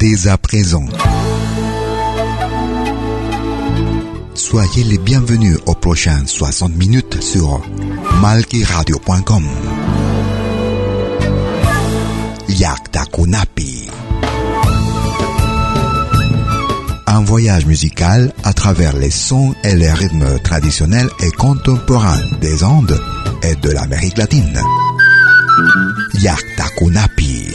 dès à présent. Soyez les bienvenus aux prochaines 60 minutes sur malkiradio.com. Yaktakunapi. Un voyage musical à travers les sons et les rythmes traditionnels et contemporains des Andes et de l'Amérique latine. Yaktakunapi.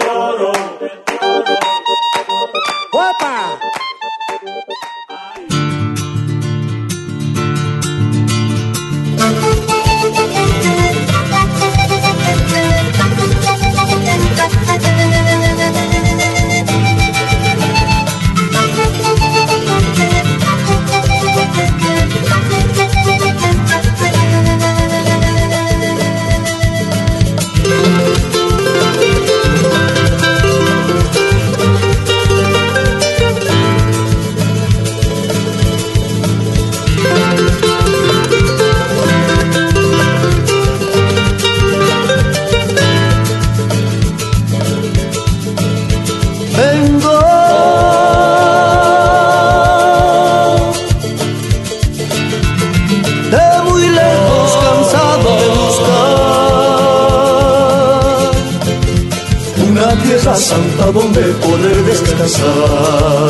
the sun.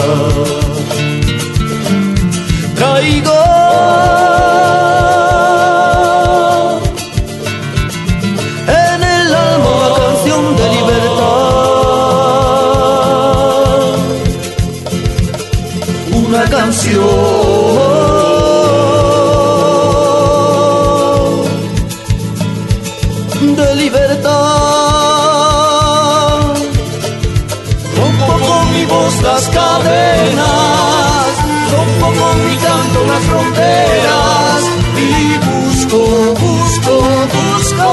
Rompo con mi canto las fronteras y busco, busco, busco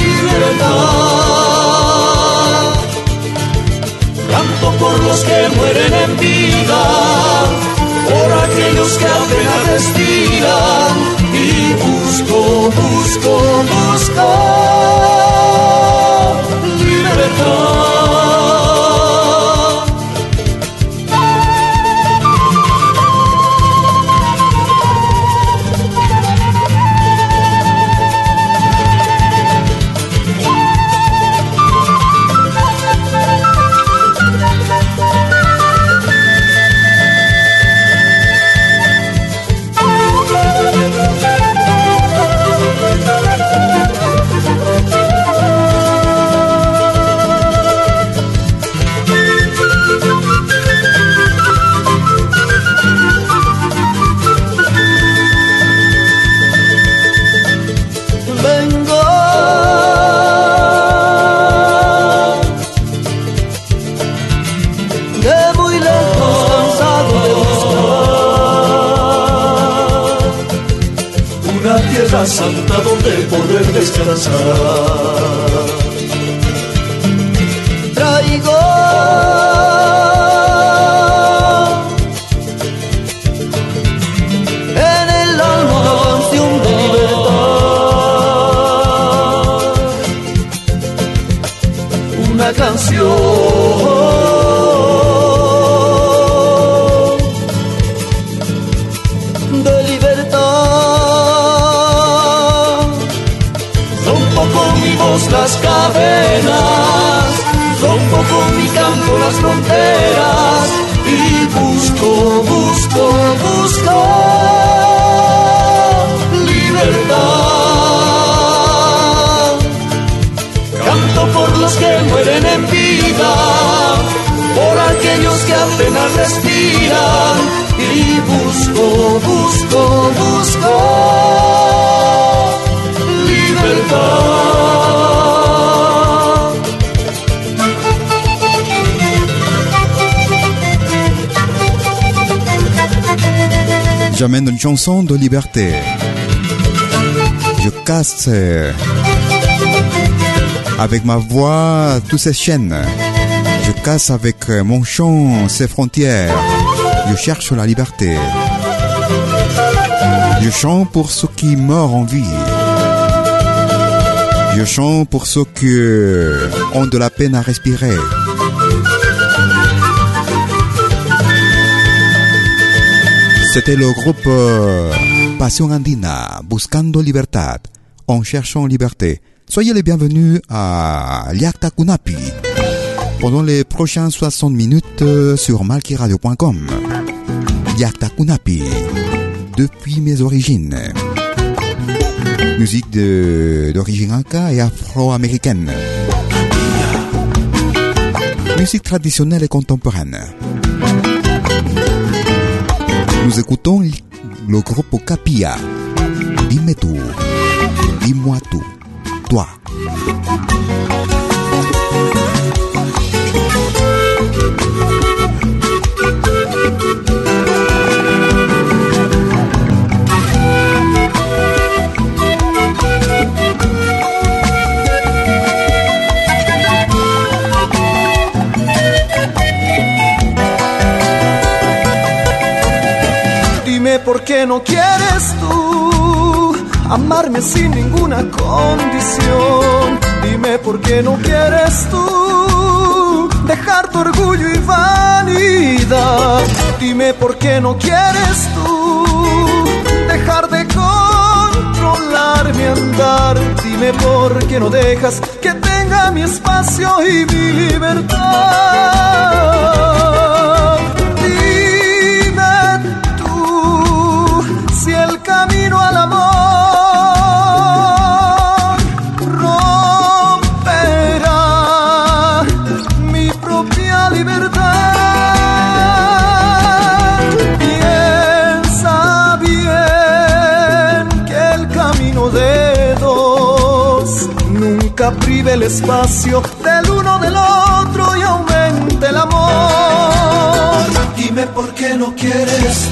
libertad. Canto por los que mueren en vida, por aquellos que apenas respiran y busco, busco, busco voz las cadenas, rompo con mi canto las fronteras y busco, busco, busco libertad. Canto por los que mueren en vida, por aquellos que apenas respiran y busco, busco, busco libertad. J'amène une chanson de liberté. Je casse euh, avec ma voix toutes ces chaînes. Je casse avec mon chant, ses frontières. Je cherche la liberté. Je chante pour ceux qui meurent en vie. Je chante pour ceux qui ont de la peine à respirer. C'était le groupe euh, Passion Andina, Buscando Libertad, en cherchant liberté. Soyez les bienvenus à Liakta Kunapi pendant les prochaines 60 minutes euh, sur malkiradio.com. Liakta Kunapi, depuis mes origines. Musique d'origine inca et afro-américaine. Musique traditionnelle et contemporaine. Nous écoutons le groupe Capia. Dime tú, dis-moi tout, toi. Por qué no quieres tú amarme sin ninguna condición. Dime por qué no quieres tú dejar tu orgullo y vanidad. Dime por qué no quieres tú dejar de controlar mi andar. Dime por qué no dejas que tenga mi espacio y mi libertad. Amor romperá mi propia libertad. Piensa bien que el camino de dos nunca prive el espacio del uno del otro y aumente el amor. Dime por qué no quieres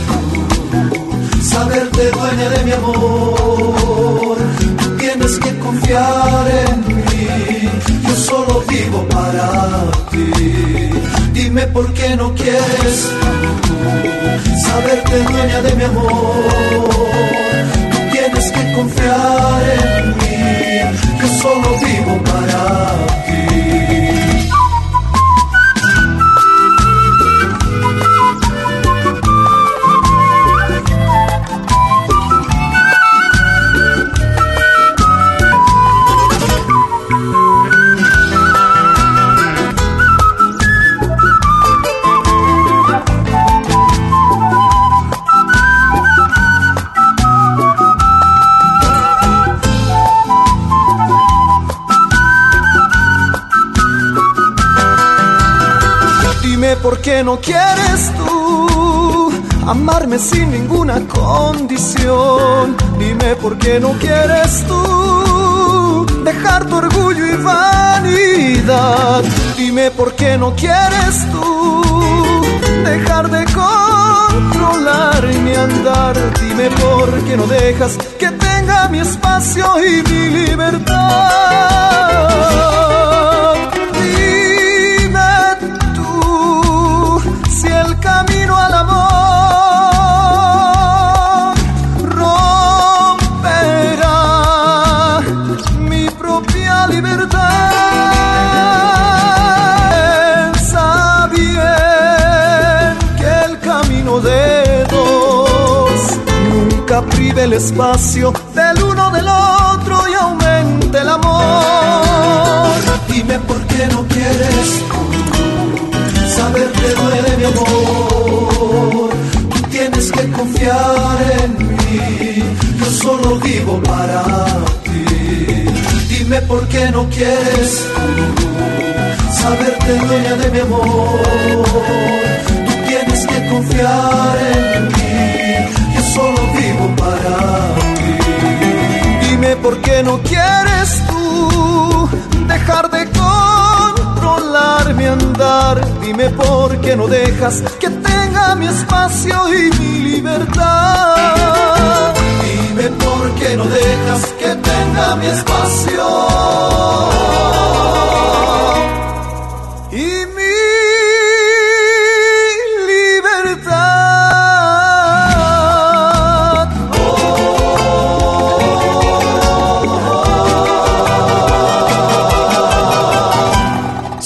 saberte dueña de mi amor. Tú tienes que confiar en mí, yo solo vivo para ti. Dime por qué no quieres tú saberte dueña de mi amor. Tú tienes que confiar en mí, yo solo vivo para ti. Qué no quieres tú amarme sin ninguna condición. Dime por qué no quieres tú dejar tu orgullo y vanidad. Dime por qué no quieres tú dejar de controlar mi andar. Dime por qué no dejas que tenga mi espacio y mi libertad. El espacio del uno del otro y aumente el amor. Dime por qué no quieres saber te duele mi amor. Tú tienes que confiar en mí, yo solo vivo para ti. Dime por qué no quieres saberte dueña de mi amor. Tú tienes que confiar en mí, solo vivo para ti. Dime por qué no quieres tú dejar de controlar mi andar. Dime por qué no dejas que tenga mi espacio y mi libertad. Dime por qué no dejas que tenga mi espacio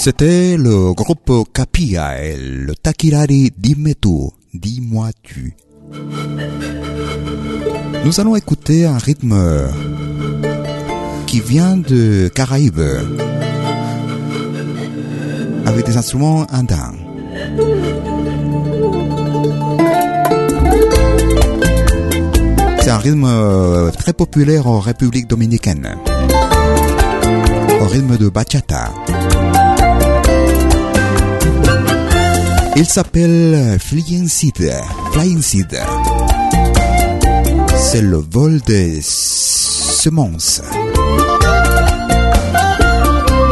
C'était le groupe Capia et le Takirari Dime tu, dis-moi tu. Nous allons écouter un rythme qui vient de Caraïbes avec des instruments andins. C'est un rythme euh, très populaire en République dominicaine, au rythme de bachata. Il s'appelle Flying Seed. Flying Seed. C'est le vol des semences.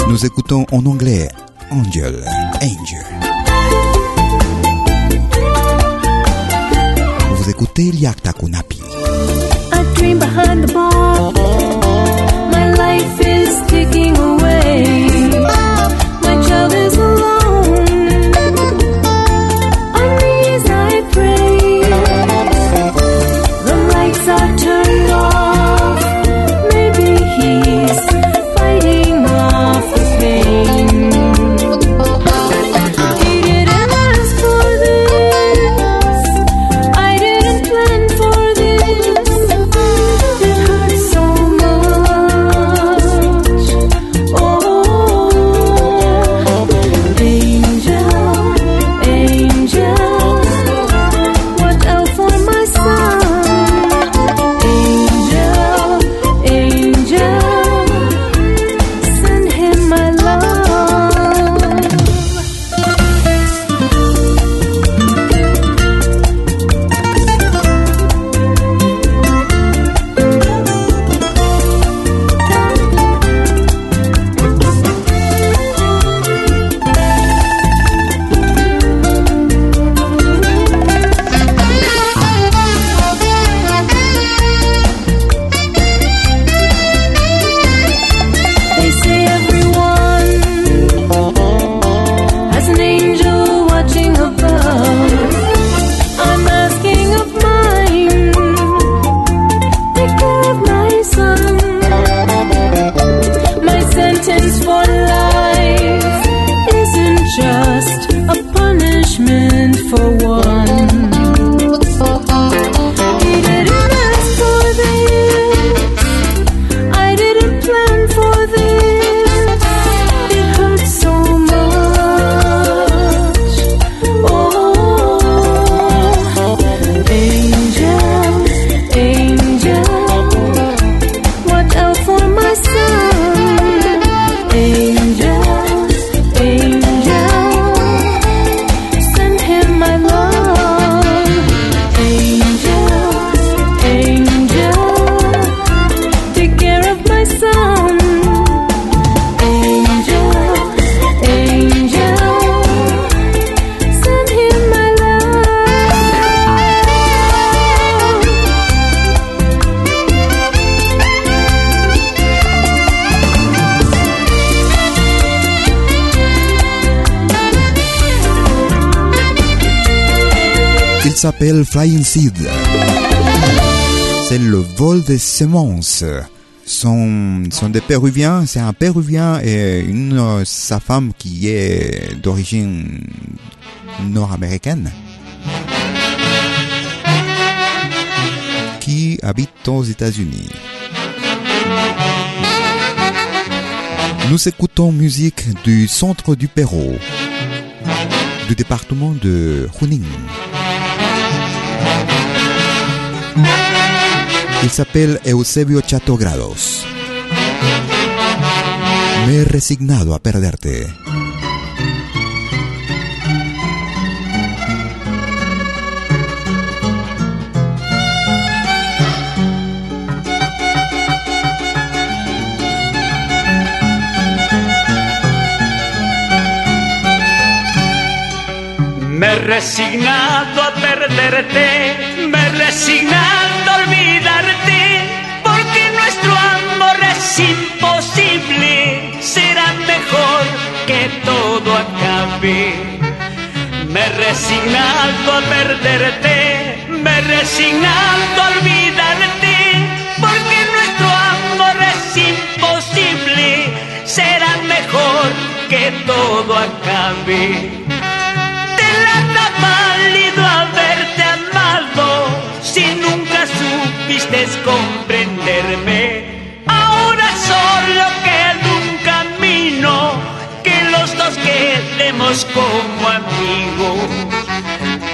Nous écoutons en anglais Angel. Angel. Vous écoutez Liakta Kunapi. I dream behind the bar. My life is away. C'est le vol des semences. Sont, sont des Péruviens, c'est un Péruvien et une, euh, sa femme qui est d'origine nord-américaine. Qui habite aux États-Unis. Nous écoutons musique du centre du Pérou, du département de Junín. Il s'appelle Eusebio Chato Grados. Me he resignado a perderte. Me he resignado a perderte, me he resignado será mejor que todo acabe. Me he a perderte, me he resignado a olvidarte, porque nuestro amor es imposible, será mejor que todo acabe. Te la válido haberte amado si nunca supiste comprenderme. Ahora solo dos quedemos como amigos.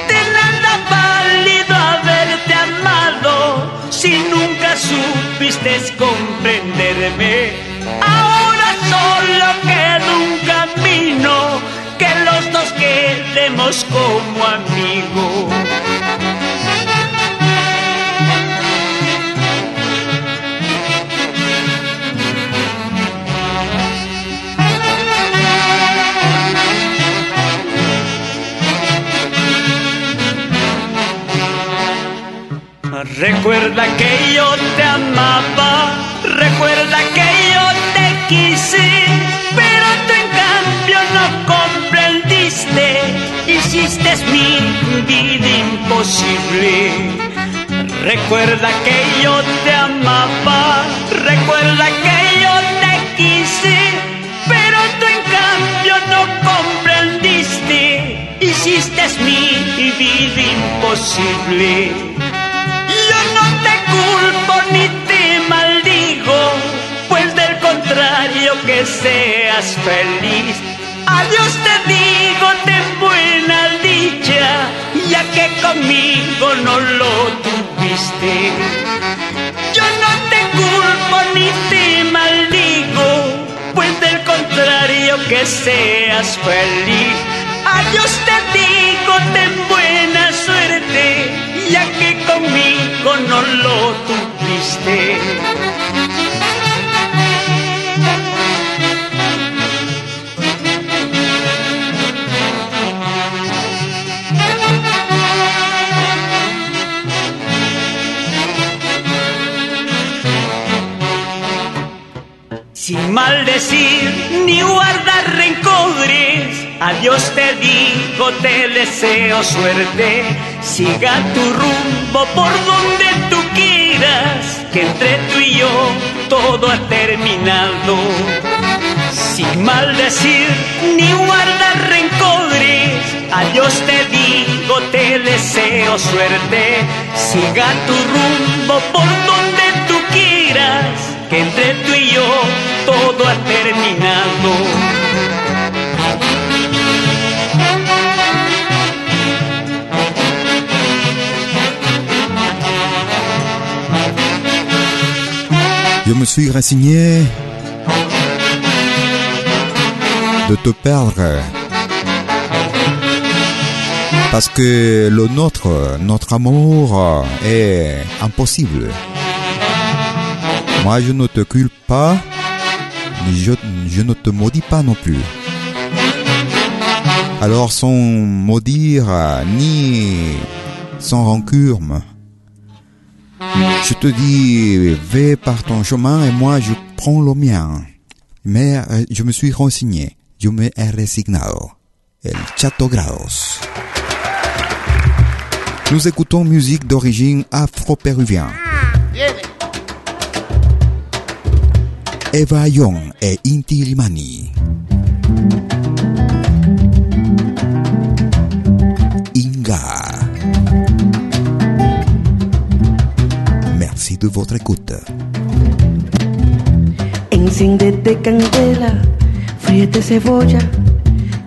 De nada válido haberte amado si nunca supiste comprenderme. Ahora solo queda un camino que los dos quedemos como amigos. Recuerda que yo te amaba, recuerda que yo te quise, pero tú en cambio no comprendiste, hiciste mi vida imposible. Recuerda que yo te amaba, recuerda que yo te quise, pero tú en cambio no comprendiste, hiciste mi vida imposible. Culpo ni te maldigo, pues del contrario que seas feliz. Adiós te digo, ten buena dicha, ya que conmigo no lo tuviste. Yo no te culpo ni te maldigo, pues del contrario que seas feliz. Adiós te digo, ten buena suerte, ya que conmigo no lo tuviste. Sin maldecir ni guardar rencores, a Dios te digo, te deseo suerte. Siga tu rumbo por donde tú quieras, que entre tú y yo todo ha terminado. Sin maldecir ni guardar rencores, a Dios te digo, te deseo suerte. Siga tu rumbo por donde tú quieras, que entre tú y yo todo ha terminado. Me suis résigné de te perdre. Parce que le nôtre, notre amour est impossible. Moi, je ne te culpe pas, mais je, je ne te maudis pas non plus. Alors, sans maudire, ni sans rancure, je te dis, vais par ton chemin et moi je prends le mien. Mais euh, je me suis renseigné. Je me he resignado. El Chato Grados. Nous écoutons musique d'origine afro-péruvienne. Eva Young et Inti Limani. Merci de votre écoute. Enciéndete candela, fríete cebolla,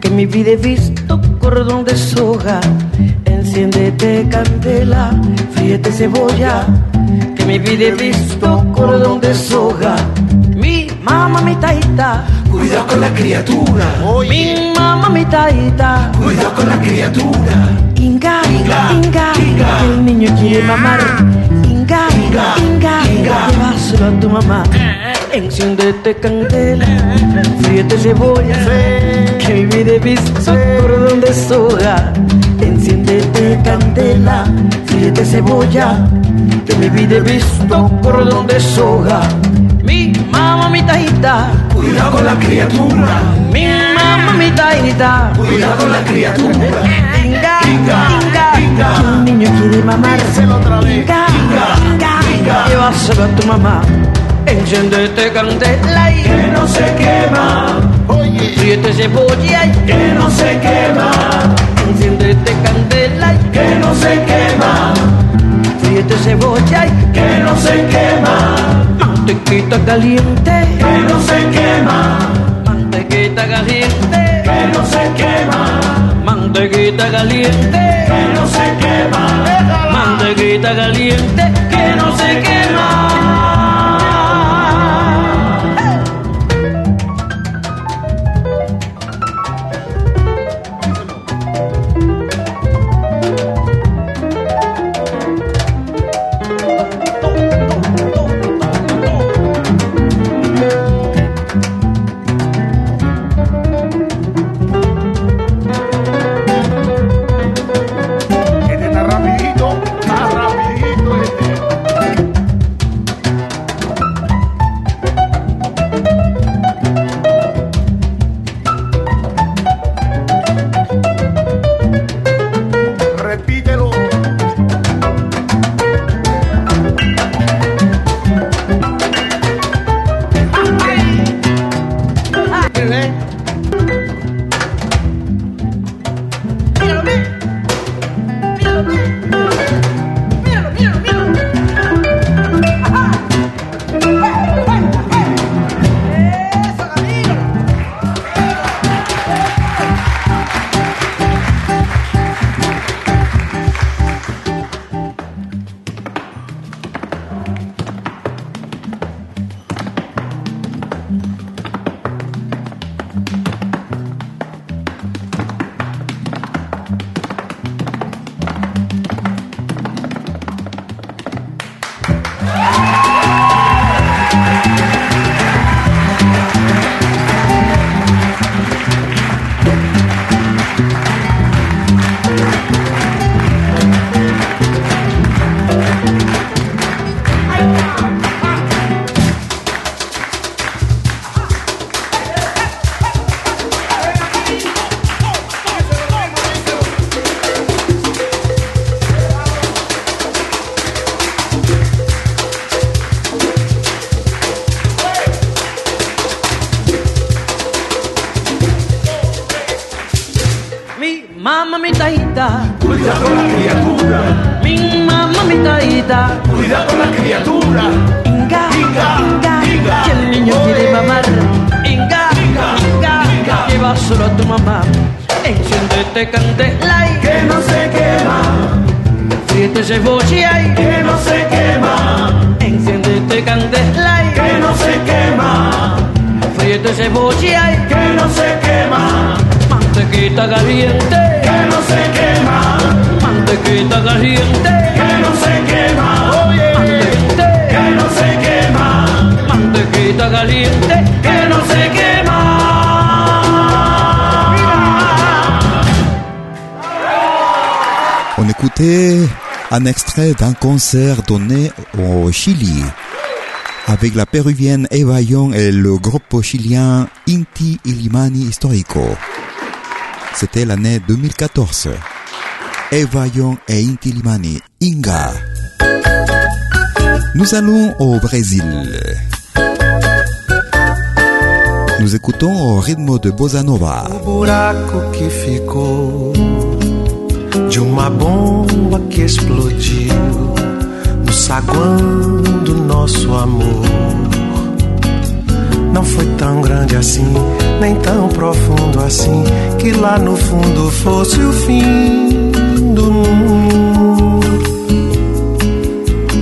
que mi vida he visto cordón de soga. Enciéndete candela, fríete cebolla, que mi vida he visto cordón de soga. Mi mamá, mi taita, Cuidado con la criatura. mi mamá, mi taita. Cuidado con la criatura. Inga, inga, inga, Inga. el niño quiere mamar. Inga, inga, inga, Inga. llévaselo a tu mamá. Enciéndete candela, fríete cebolla, que mi vida he visto cordón de soga. Enciéndete candela, fríete cebolla, que mi vida he visto cordón de soga. Mi mamá, mi tajita, Cuidado con la criatura. mi mamá, mi tajita. Cuidado con la criatura. Inga, Inga, inga, inga. que un niño quiere mamar. Inga, inga, inga. Llévaselo a tu mamá. Enciéndete candela y Que no se quema. fríete cebolla y que no se quema, enciéndete candela y que no se quema, fríete cebolla y que no se quema, mantequita caliente, que no se quema, mantequita caliente, que no se quema, mantequita caliente, que no se quema, mantequita caliente, que no se quema. Mamá. Enciéndete candela y que no se quema, fríete cebolla y que no se quema, enciéndete candela y que no se quema, fríete cebolla y que no se quema, mantequita caliente, que no se quema, mantequita caliente, que no se quema, caliente, que no se quema, mantequita caliente, On écoutait un extrait d'un concert donné au Chili avec la péruvienne Eva Young et le groupe chilien Inti Illimani Historico. C'était l'année 2014. Eva Young et Inti Illimani, Inga. Nous allons au Brésil. Nous écoutons au rythme de Bossa Nova. De uma bomba que explodiu no saguão do nosso amor. Não foi tão grande assim, nem tão profundo assim, que lá no fundo fosse o fim do mundo.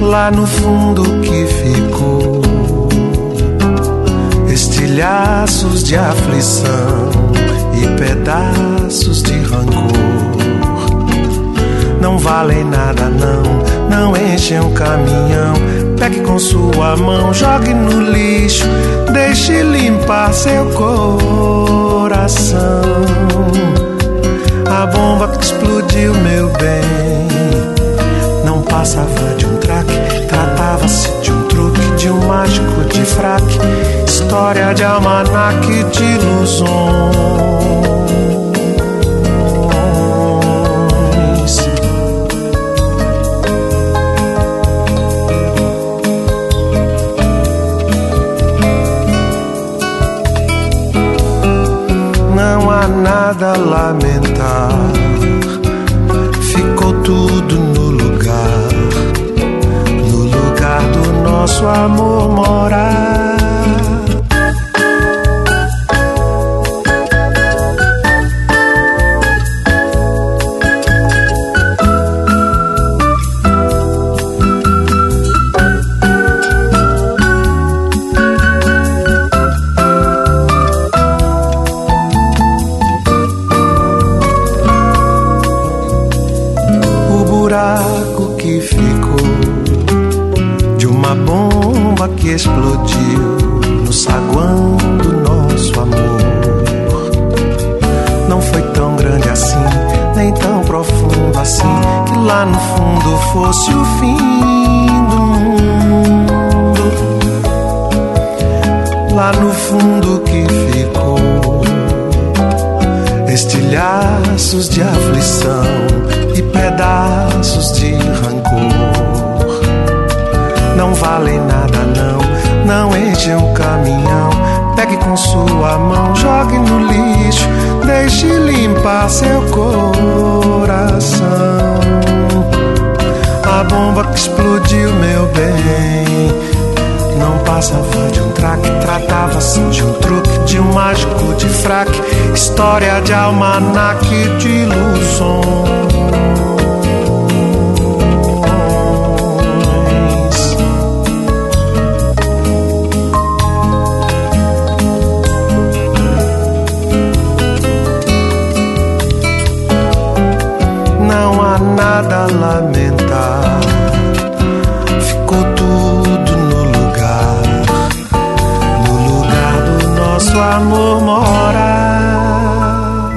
Lá no fundo que ficou estilhaços de aflição e pedaços de rancor. Não valem nada, não, não enchem um caminhão. Pegue com sua mão, jogue no lixo, deixe limpar seu coração. A bomba que explodiu, meu bem, não passava de um traque, tratava-se de um truque, de um mágico de fraque, história de almanaque de ilusões.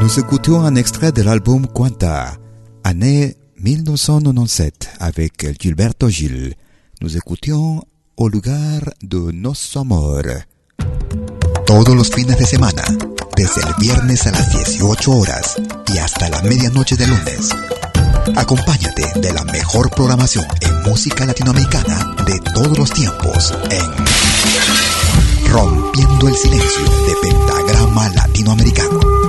Nous écoutions un extrait de l'album Quanta, année 1997, avec Gilberto Gil. Nous écoutions Au lugar de nuestro amor. Todos los fines de semana, desde el viernes a las 18 horas y hasta la medianoche de lunes. Acompáñate de la mejor programación en música latinoamericana de todos los tiempos en Rompiendo el Silencio de Pentagrama Latinoamericano.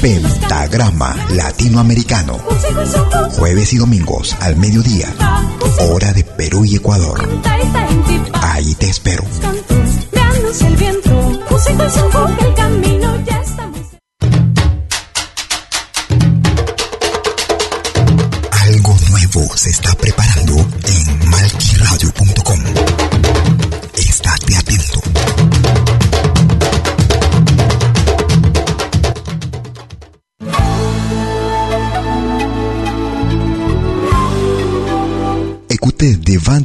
Pentagrama Latinoamericano. Jueves y domingos al mediodía. Hora de Perú y Ecuador. Ahí te espero.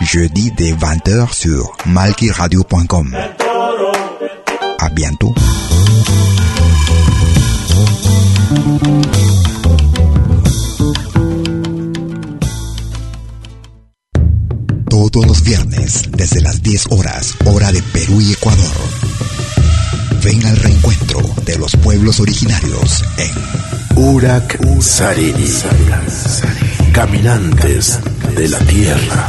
Jeudi dès 20h sur malkiradio.com. À bientôt. Todos los viernes, desde las 10 horas, hora de Perú y Ecuador. Ven al reencuentro de los pueblos originarios en Urak Sariri. Caminantes de la tierra.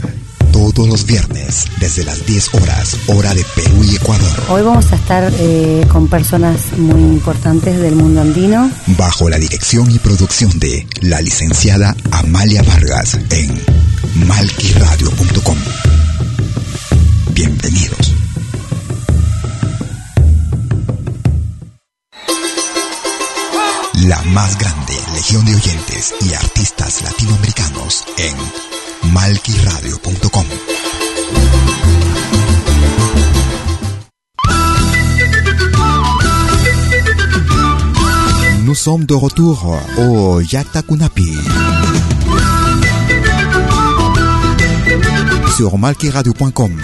Todos los viernes desde las 10 horas, hora de Perú y Ecuador. Hoy vamos a estar eh, con personas muy importantes del mundo andino. Bajo la dirección y producción de la licenciada Amalia Vargas en malquiradio.com. Bienvenidos. La más grande legión de oyentes y artistas latinoamericanos en malquiradio.com. Nous sommes de retour au Yakta Kunapi. Sur malquiradio.com.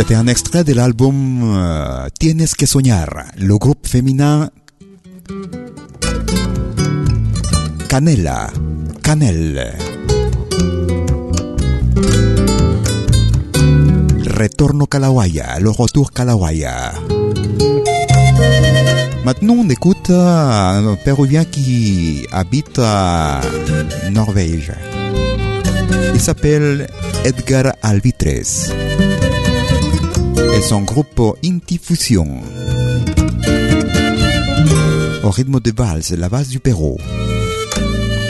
C'était un extrait de l'album euh, Tienes que soñar, le groupe féminin Canela, Canel. Retorno Kalawaya, le retour Kalawaya. Maintenant, on écoute un Péruvien qui habite à Norvège. Il s'appelle Edgar Alvitres. Et son groupe Intifusion. Au rythme de valse, la base du Perú.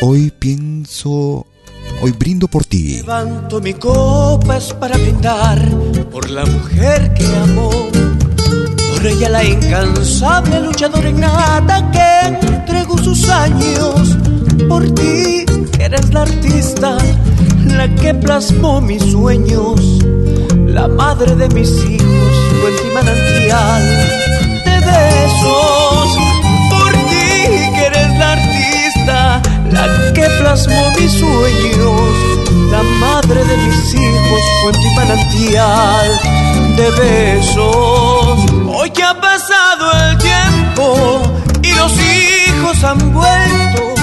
Hoy pienso, hoy brindo por ti. Levanto mi copa es para brindar por la mujer que amó, por ella la incansable luchadora innata que entregó sus años, por ti que eres la artista, la que plasmó mis sueños, la madre de mis hijos, y manantial de besos, por ti que eres la artista, la que plasmó mis sueños, la madre de mis hijos, fuente y manantial de besos. Hoy que ha pasado el tiempo y los hijos han vuelto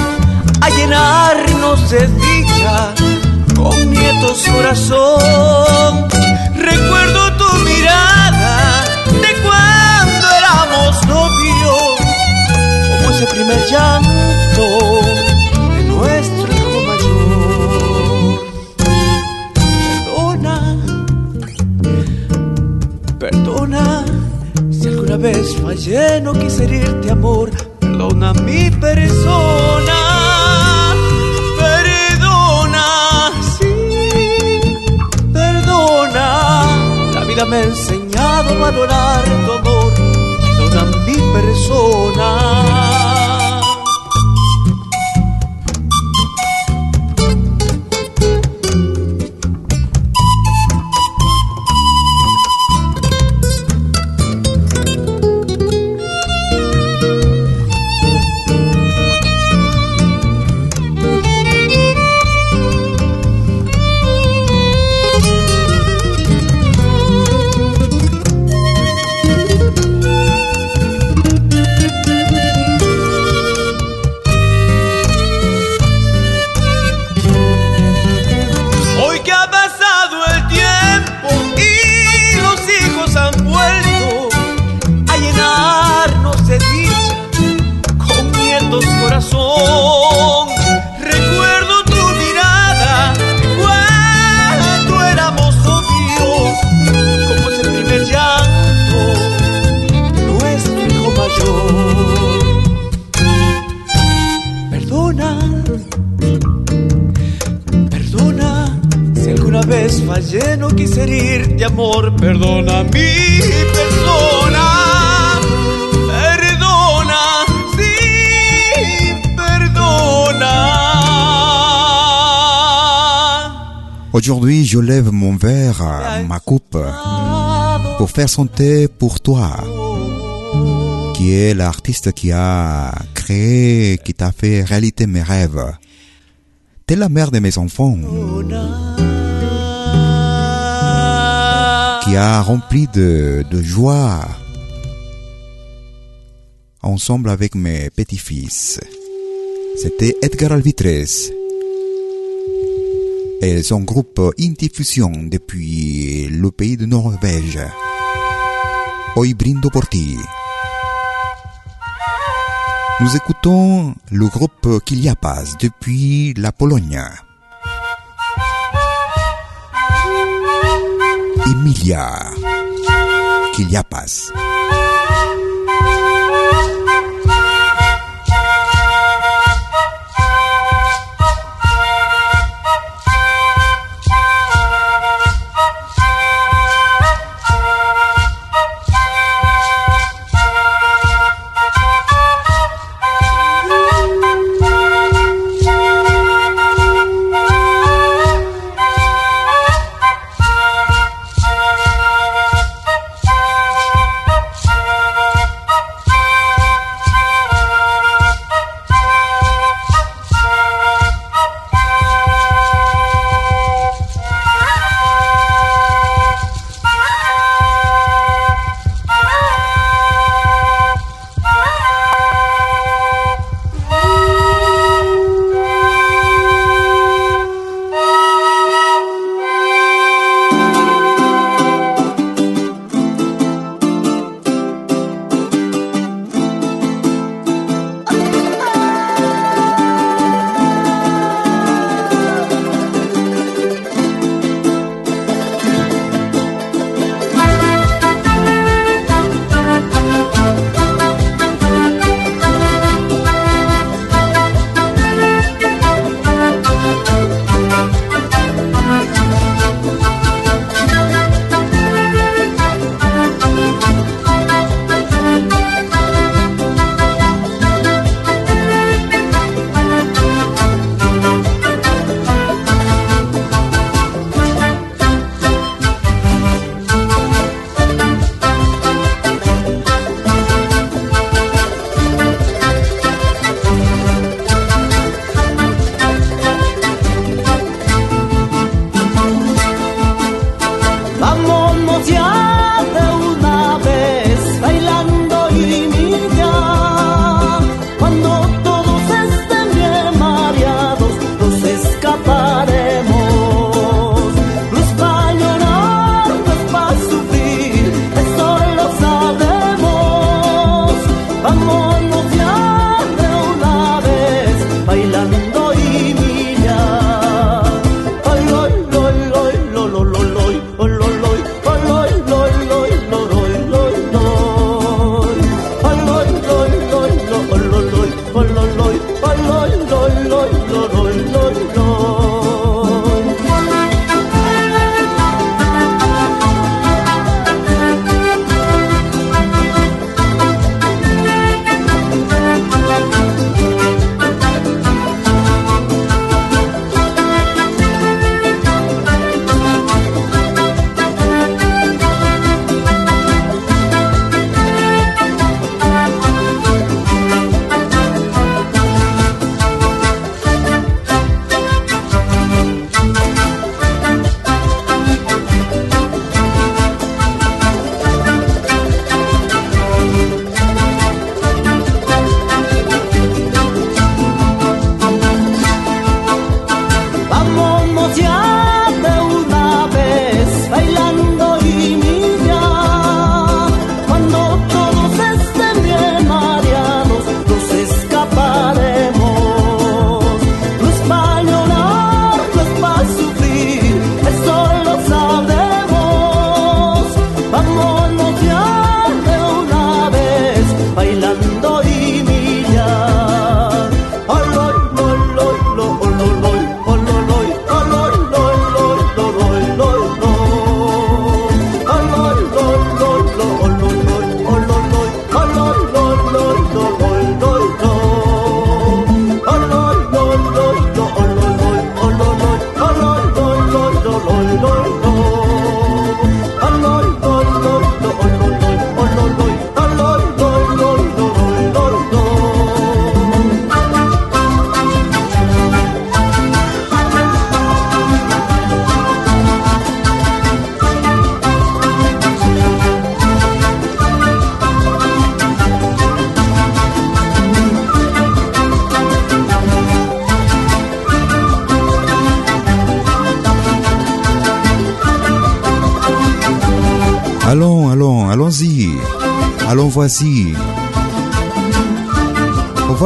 llenarnos de dicha con nietos corazón. Recuerdo tu mirada de cuando éramos novios, como ese primer llanto de nuestro hijo mayor. Perdona, perdona, si alguna vez fallé, no quise herirte amor, perdona mi persona. Vida me ha enseñado a valorar tu amor, perdona mi persona. Aujourd'hui, je lève mon verre, ma coupe, pour faire chanter pour toi, qui est l'artiste qui a créé, qui t'a fait réalité mes rêves. T'es la mère de mes enfants, qui a rempli de, de joie ensemble avec mes petits-fils. C'était Edgar Alvitres et son groupe Intifusion depuis le pays de Norvège. Hoy brindo por ti. Nous écoutons le groupe Kiliapas depuis la Pologne. Emilia Kiliapas.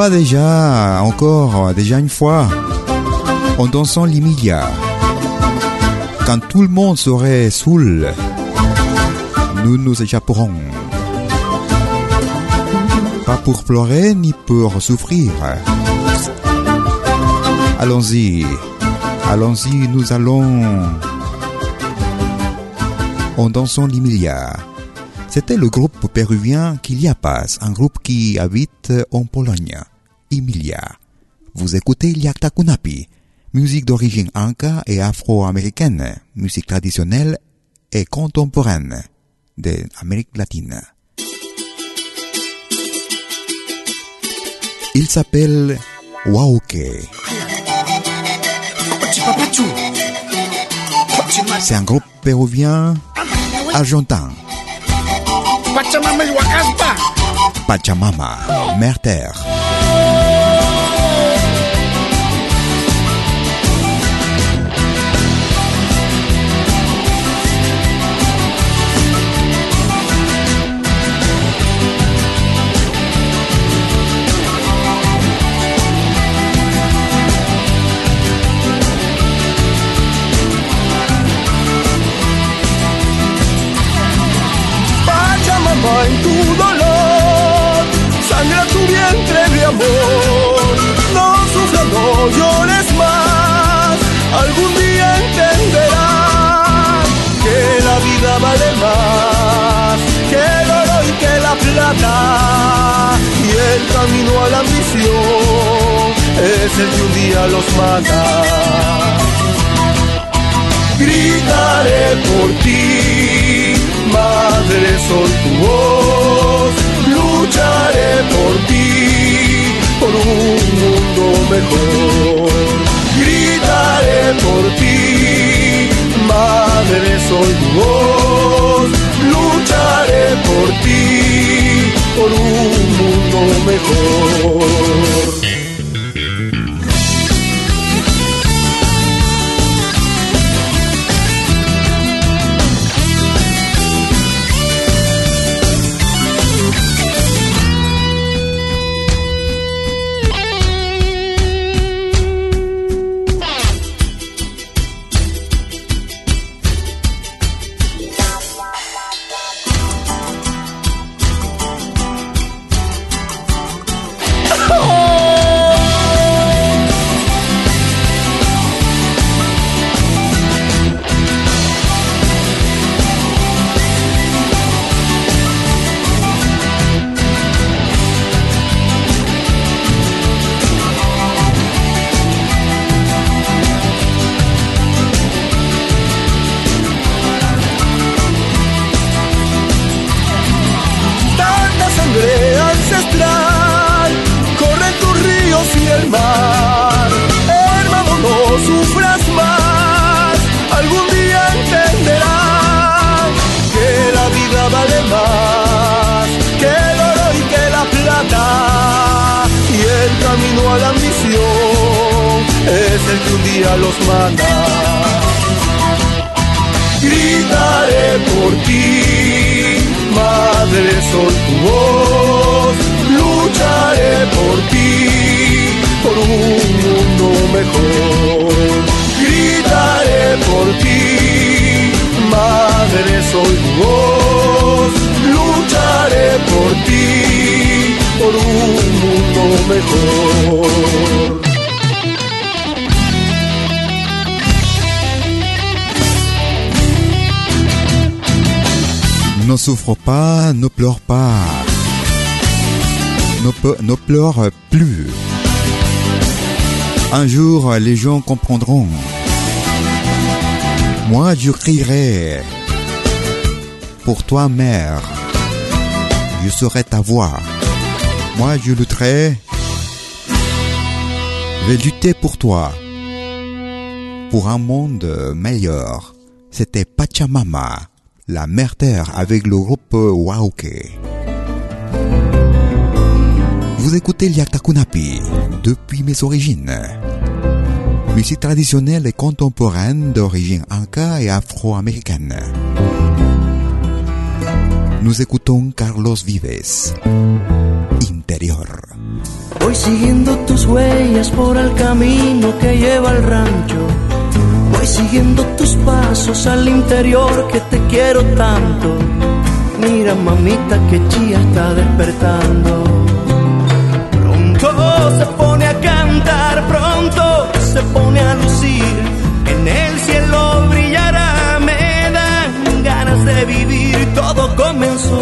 Déjà, encore, déjà une fois, en dansant l'Emilia. Quand tout le monde serait saoul, nous nous échapperons. Pas pour pleurer ni pour souffrir. Allons-y, allons-y, nous allons en dansant l'Emilia. C'était le groupe péruvien Kiliapas, un groupe qui habite en Pologne. Emilia. Vous écoutez Liakta Kunapi, musique d'origine inca et afro-américaine, musique traditionnelle et contemporaine de l'Amérique latine. Il s'appelle Wauke. C'est un groupe péruvien argentin. Pachamama, mère terre. No sufras, no llores más, algún día entenderás que la vida vale más que el oro y que la plata. Y el camino a la ambición es el que un día los mata. Gritaré por ti, madre soy tu voz, lucharé por ti, por un mundo mejor. Gritaré por ti, madre soy tu voz, lucharé por ti, por un mundo mejor. El que un día los mata gritaré por ti, madre soy tu voz, lucharé por ti, por un mundo mejor. Gritaré por ti, madre soy tu voz, lucharé por ti, por un mundo mejor. Souffre pas, ne pleure pas. Ne, pleure plus. Un jour, les gens comprendront. Moi, je crierai. Pour toi, mère, je serai ta voix. Moi, je lutterai. Je vais lutter pour toi. Pour un monde meilleur. C'était Pachamama, la mère terre avec le groupe Wauke. Vous écoutez Liakta Kunapi depuis mes origines. Musique traditionnelle et contemporaine d'origine inca et afro-américaine. Nous écoutons Carlos Vives. Interior. Voy siguiendo tus huellas por el camino que lleva al rancho. Voy siguiendo tus pasos al interior que te quiero tanto. Mira mamita que chía está despertando. Pronto se pone a cantar, pronto se pone a lucir. En el cielo brillará, me dan ganas de vivir. Todo comenzó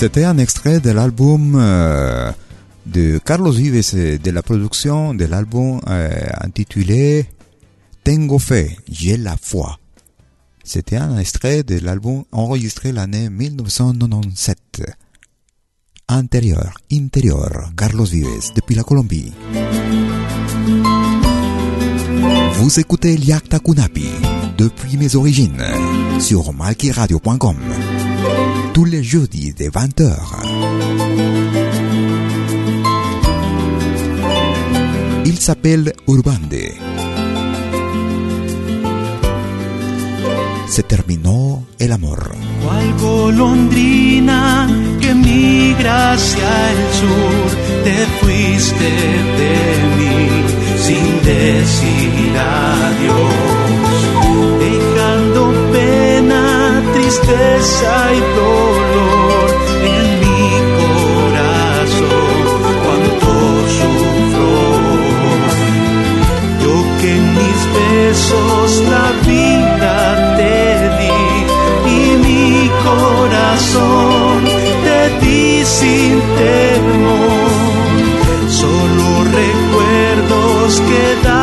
C'était un extrait de l'album euh, de Carlos Vives, de la production de l'album euh, intitulé Tengo Fe, j'ai la foi. C'était un extrait de l'album enregistré l'année 1997. Intérieur, intérieur, Carlos Vives, depuis la Colombie. Vous écoutez Liakta Kunapi, depuis mes origines, sur malkiradio.com tous les de 20h. Il s'appelle Urbande. Se terminó el amor. Cual golondrina que migra hacia el sur, te fuiste de mí sin decir adiós, tristeza y dolor en mi corazón. Cuánto sufro, yo que en mis besos la vida te di y mi corazón te di sin temor. Solo recuerdos quedaron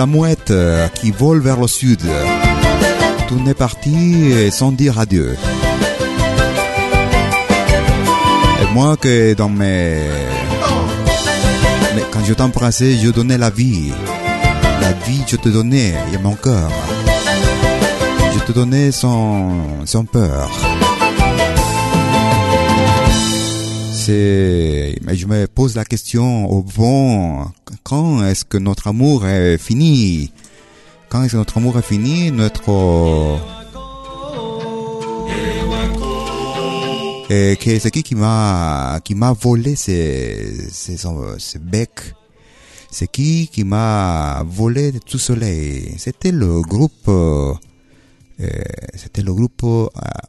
la mouette euh, qui vole vers le sud. Tout n'est parti sans dire adieu. Et moi que dans mes... Mais quand je t'embrassais, je donnais la vie. La vie, je te donnais, et mon cœur. Je te donnais sans, sans peur. C'est, mais je me pose la question au fond, quand est-ce que notre amour est fini? Quand est-ce que notre amour est fini? Notre, et c'est qui qui m'a, qui m'a volé ces, ces? C'est qui qui m'a volé tout soleil? C'était le groupe, euh, c'était le groupe euh,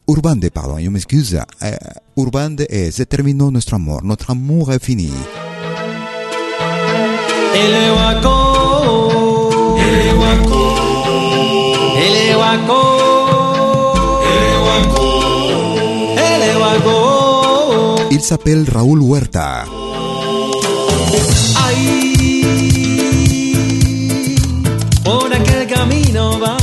Urbande, pardon, je m'excuse. Euh, Urbande et c'est terminé notre amour. Notre amour est fini. Elehuaco, Elehuaco, Elehuaco, Elehuaco. Il s'appelle Raúl Huerta. Ahí, por aquel camino va.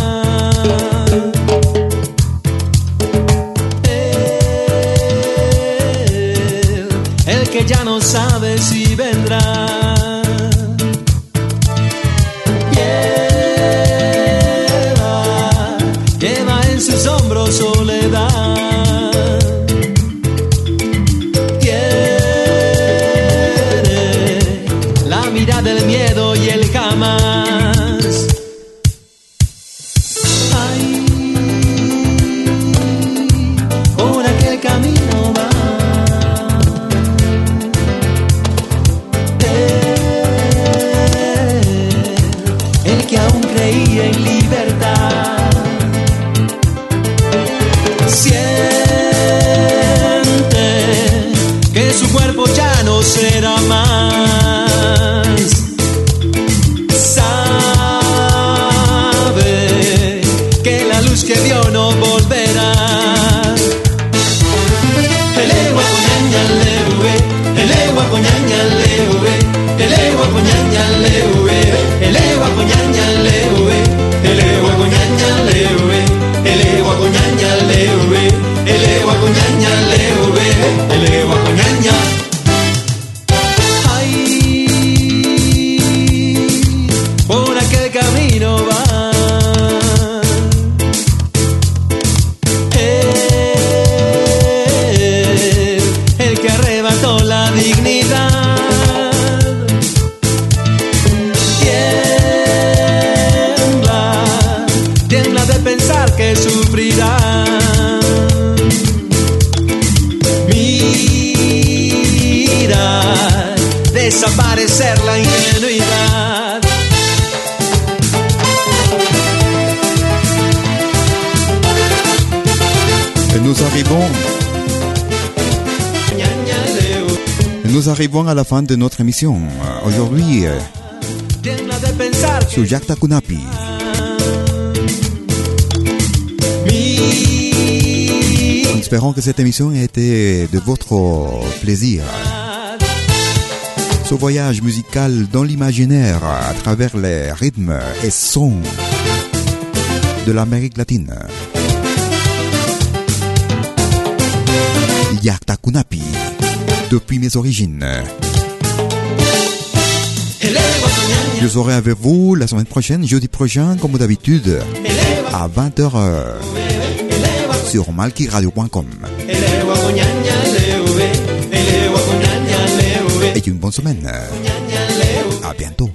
Él, el que ya no sabe si vendrá. Fin de notre émission. Aujourd'hui, euh, sur Jacques Takunapi. Espérons que cette émission ait été de votre plaisir. Ce voyage musical dans l'imaginaire à travers les rythmes et sons de l'Amérique latine. Yakta Kunapi, depuis mes origines. Je serai avec vous la semaine prochaine, jeudi prochain, comme d'habitude, à 20h sur malkiradio.com. Et une bonne semaine. À bientôt.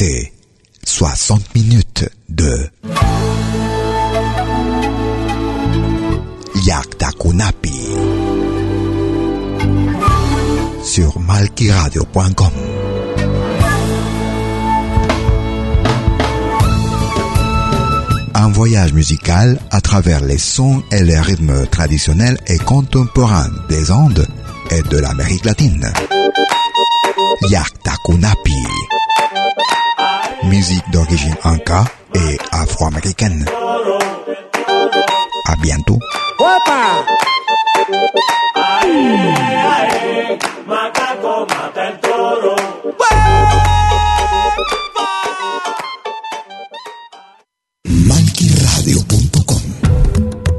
Passés 60 minutes de Yakta Kunapi sur malkiradio.com. Un voyage musical à travers les sons et les rythmes traditionnels et contemporains des Andes et de l'Amérique latine. Yakta Kunapi. Musique d'origine inca et afro-américaine. À bientôt.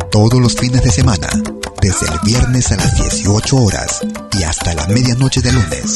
Todos los fines de semana, desde el viernes a las 18 horas y hasta la medianoche de lunes.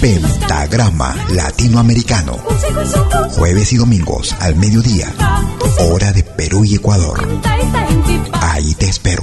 Pentagrama Latinoamericano. Jueves y domingos al mediodía. Hora de Perú y Ecuador. Ahí te espero.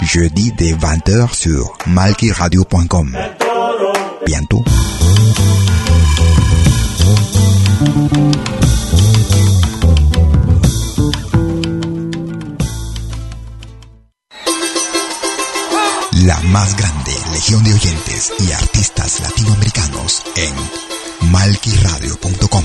Jeudi dès 20h sur malkiradio.com. Bientôt. La más grande legión de oyentes y artistas latinoamericanos en malquiradio.com.